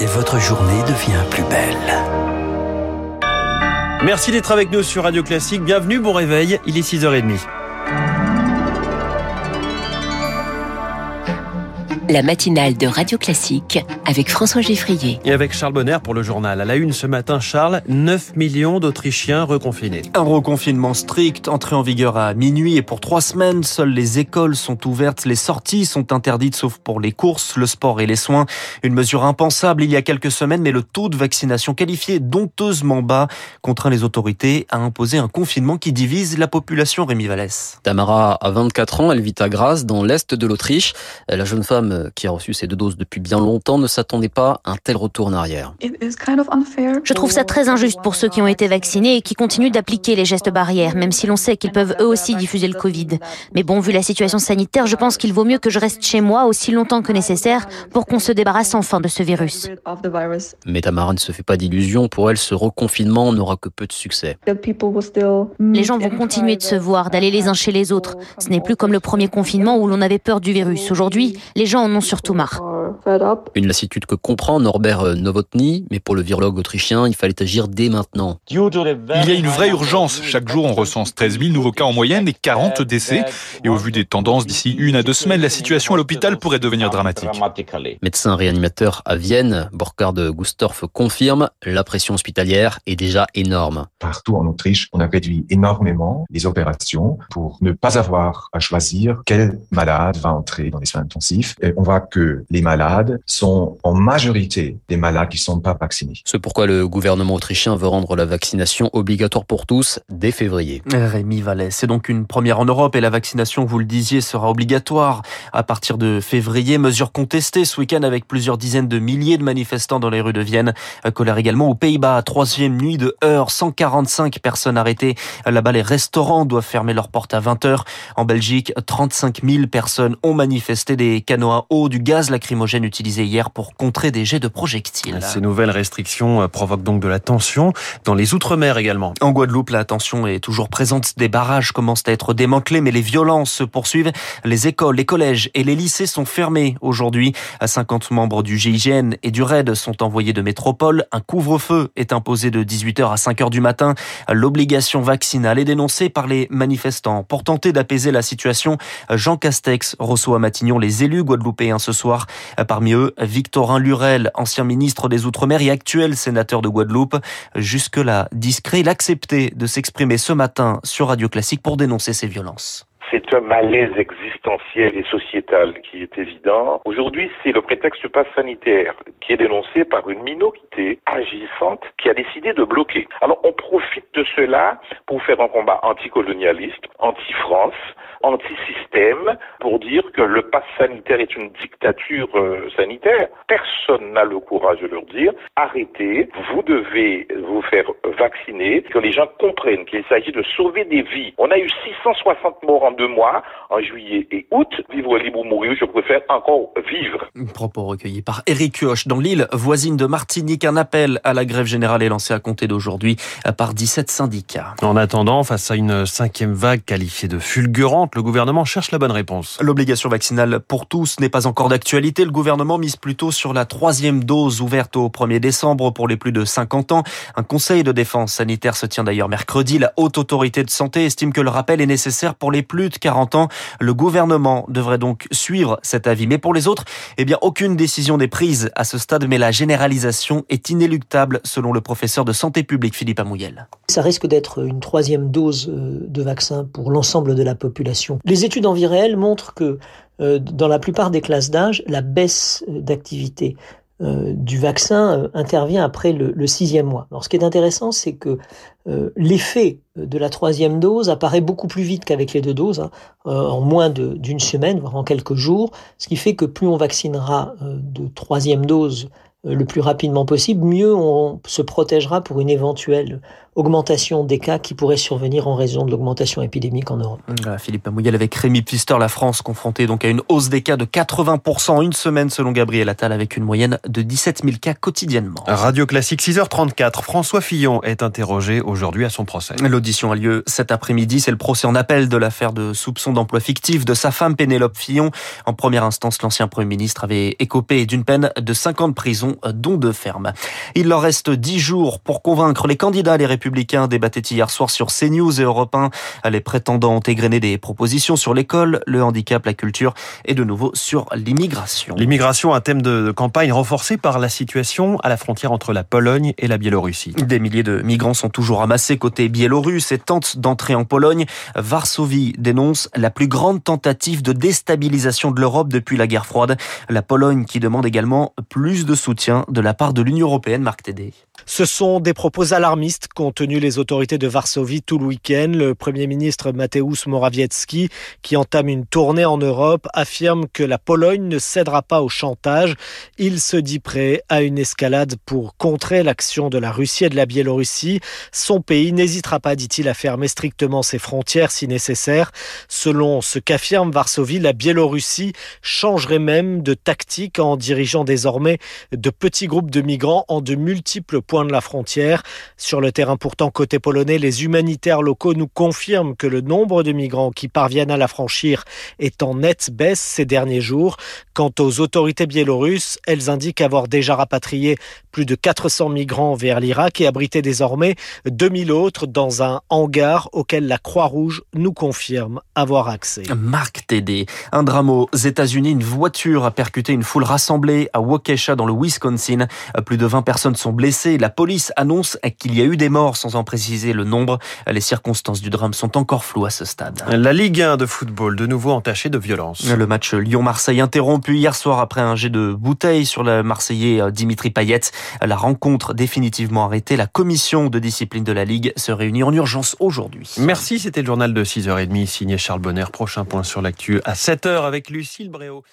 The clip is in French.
et votre journée devient plus belle. Merci d'être avec nous sur Radio Classique. Bienvenue, bon réveil. Il est 6h30. La matinale de Radio Classique avec François Geffrier. Et avec Charles Bonner pour le journal. À la une ce matin, Charles, 9 millions d'Autrichiens reconfinés. Un reconfinement strict, entré en vigueur à minuit et pour trois semaines, seules les écoles sont ouvertes, les sorties sont interdites sauf pour les courses, le sport et les soins. Une mesure impensable il y a quelques semaines, mais le taux de vaccination qualifié dompteusement bas contraint les autorités à imposer un confinement qui divise la population Rémi Vallès. Tamara a 24 ans, elle vit à Graz, dans l'est de l'Autriche. La jeune femme euh, qui a reçu ces deux doses depuis bien longtemps ne s'attendait pas à un tel retour en arrière. Je trouve ça très injuste pour ceux qui ont été vaccinés et qui continuent d'appliquer les gestes barrières, même si l'on sait qu'ils peuvent eux aussi diffuser le Covid. Mais bon, vu la situation sanitaire, je pense qu'il vaut mieux que je reste chez moi aussi longtemps que nécessaire pour qu'on se débarrasse enfin de ce virus. Mais Tamara ne se fait pas d'illusions. Pour elle, ce reconfinement n'aura que peu de succès. Les gens vont continuer de se voir, d'aller les uns chez les autres. Ce n'est plus comme le premier confinement où l'on avait peur du virus. Aujourd'hui, les gens en ont surtout marre. Une lassitude que comprend Norbert euh, Novotny, mais pour le virologue autrichien, il fallait agir dès maintenant. Il y a une vraie urgence. Chaque jour, on recense 13 000 nouveaux cas en moyenne et 40 décès. Et au vu des tendances, d'ici une à deux semaines, la situation à l'hôpital pourrait devenir dramatique. Médecin réanimateur à Vienne, Burkhard Gustorf confirme, la pression hospitalière est déjà énorme. Partout en Autriche, on a réduit énormément les opérations pour ne pas avoir à choisir quel malade va entrer dans les soins intensifs. Et on voit que les malades sont en majorité des malades qui ne sont pas vaccinés. C'est pourquoi le gouvernement autrichien veut rendre la vaccination obligatoire pour tous dès février. Rémi Vallès, c'est donc une première en Europe et la vaccination, vous le disiez, sera obligatoire à partir de février. Mesure contestée ce week-end avec plusieurs dizaines de milliers de manifestants dans les rues de Vienne. Colère également aux Pays-Bas, troisième nuit de heure, 145 personnes arrêtées. Là-bas, les restaurants doivent fermer leurs portes à 20 heures. En Belgique, 35 000 personnes ont manifesté des canaux à eau, du gaz lacrymogène utilisé hier pour contrer des jets de projectiles. Ces nouvelles restrictions euh, provoquent donc de la tension dans les Outre-mer également. En Guadeloupe, la tension est toujours présente. Des barrages commencent à être démantelés, mais les violences se poursuivent. Les écoles, les collèges et les lycées sont fermés aujourd'hui. 50 membres du GIGN et du RAID sont envoyés de métropole. Un couvre-feu est imposé de 18h à 5h du matin. L'obligation vaccinale est dénoncée par les manifestants. Pour tenter d'apaiser la situation, Jean Castex reçoit à Matignon les élus guadeloupéens ce soir. Parmi eux, Victorin Lurel, ancien ministre des Outre-mer et actuel sénateur de Guadeloupe. Jusque-là discret, il acceptait de s'exprimer ce matin sur Radio Classique pour dénoncer ces violences. C'est un malaise existentiel et sociétal qui est évident. Aujourd'hui, c'est le prétexte du pass sanitaire qui est dénoncé par une minorité agissante qui a décidé de bloquer. Alors, on profite de cela pour faire un combat anticolonialiste, anti-France, anti-système, pour dire que le pass sanitaire est une dictature euh, sanitaire. Personne n'a le courage de leur dire arrêtez, vous devez vous faire vacciner, que les gens comprennent qu'il s'agit de sauver des vies. On a eu 660 morts en deux mois, en juillet et août. Vivre libre ou mourir, je préfère encore vivre. Propos recueillis par Eric Kioch. Dans l'île voisine de Martinique, un appel à la grève générale est lancé à compter d'aujourd'hui par 17 syndicats. En attendant, face à une cinquième vague qualifiée de fulgurante, le gouvernement cherche la bonne réponse. L'obligation vaccinale pour tous n'est pas encore d'actualité. Le gouvernement mise plutôt sur la troisième dose ouverte au 1er décembre pour les plus de 50 ans. Un conseil de défense sanitaire se tient d'ailleurs mercredi. La haute autorité de santé estime que le rappel est nécessaire pour les plus de 40 ans. Le gouvernement devrait donc suivre cet avis. Mais pour les autres, eh bien, aucune décision n'est prise à ce stade, mais la généralisation est inéluctable selon le professeur de santé publique Philippe Amouyel. Ça risque d'être une troisième dose euh, de vaccin pour l'ensemble de la population. Les études en vie réelle montrent que euh, dans la plupart des classes d'âge, la baisse d'activité euh, du vaccin intervient après le, sixième mois. Alors, ce qui est intéressant, c'est que l'effet de la troisième dose apparaît beaucoup plus vite qu'avec les deux doses, hein, en moins d'une semaine, voire en quelques jours, ce qui fait que plus on vaccinera de troisième dose le plus rapidement possible, mieux on se protégera pour une éventuelle augmentation des cas qui pourraient survenir en raison de l'augmentation épidémique en Europe. Philippe Amouyel avec Rémi Pfister, la France confrontée donc à une hausse des cas de 80% en une semaine selon Gabriel Attal avec une moyenne de 17 000 cas quotidiennement. Radio Classique 6h34, François Fillon est interrogé aujourd'hui à son procès. L'audition a lieu cet après-midi, c'est le procès en appel de l'affaire de soupçon d'emploi fictif de sa femme Pénélope Fillon. En première instance, l'ancien Premier ministre avait écopé d'une peine de 5 ans de prison, dont de ferme. Il leur reste 10 jours pour convaincre les candidats, les républicains débattaient hier soir sur CNews et Europe 1. Les prétendants ont égrené des propositions sur l'école, le handicap, la culture et de nouveau sur l'immigration. L'immigration, un thème de campagne renforcé par la situation à la frontière entre la Pologne et la Biélorussie. Des milliers de migrants sont toujours amassés côté biélorusse et tentent d'entrer en Pologne. Varsovie dénonce la plus grande tentative de déstabilisation de l'Europe depuis la guerre froide. La Pologne qui demande également plus de soutien de la part de l'Union européenne, Marc Tédé. Ce sont des propos alarmistes qu'ont tenus les autorités de Varsovie tout le week-end. Le Premier ministre Mateusz Morawiecki, qui entame une tournée en Europe, affirme que la Pologne ne cédera pas au chantage. Il se dit prêt à une escalade pour contrer l'action de la Russie et de la Biélorussie. Son pays n'hésitera pas, dit-il, à fermer strictement ses frontières si nécessaire. Selon ce qu'affirme Varsovie, la Biélorussie changerait même de tactique en dirigeant désormais de petits groupes de migrants en de multiples point de la frontière. Sur le terrain pourtant côté polonais, les humanitaires locaux nous confirment que le nombre de migrants qui parviennent à la franchir est en nette baisse ces derniers jours. Quant aux autorités biélorusses, elles indiquent avoir déjà rapatrié plus de 400 migrants vers l'Irak et abrité désormais 2000 autres dans un hangar auquel la Croix-Rouge nous confirme avoir accès. Marc Tédé, un drame aux États-Unis, une voiture a percuté une foule rassemblée à Waukesha dans le Wisconsin. Plus de 20 personnes sont blessées la police annonce qu'il y a eu des morts sans en préciser le nombre. Les circonstances du drame sont encore floues à ce stade. La Ligue 1 de football, de nouveau entachée de violence. Le match Lyon-Marseille interrompu hier soir après un jet de bouteille sur le Marseillais euh, Dimitri Payet. La rencontre définitivement arrêtée. La commission de discipline de la Ligue se réunit en urgence aujourd'hui. Merci, c'était le journal de 6h30 signé Charles Bonner. Prochain point sur l'actu à 7h avec Lucille Bréau.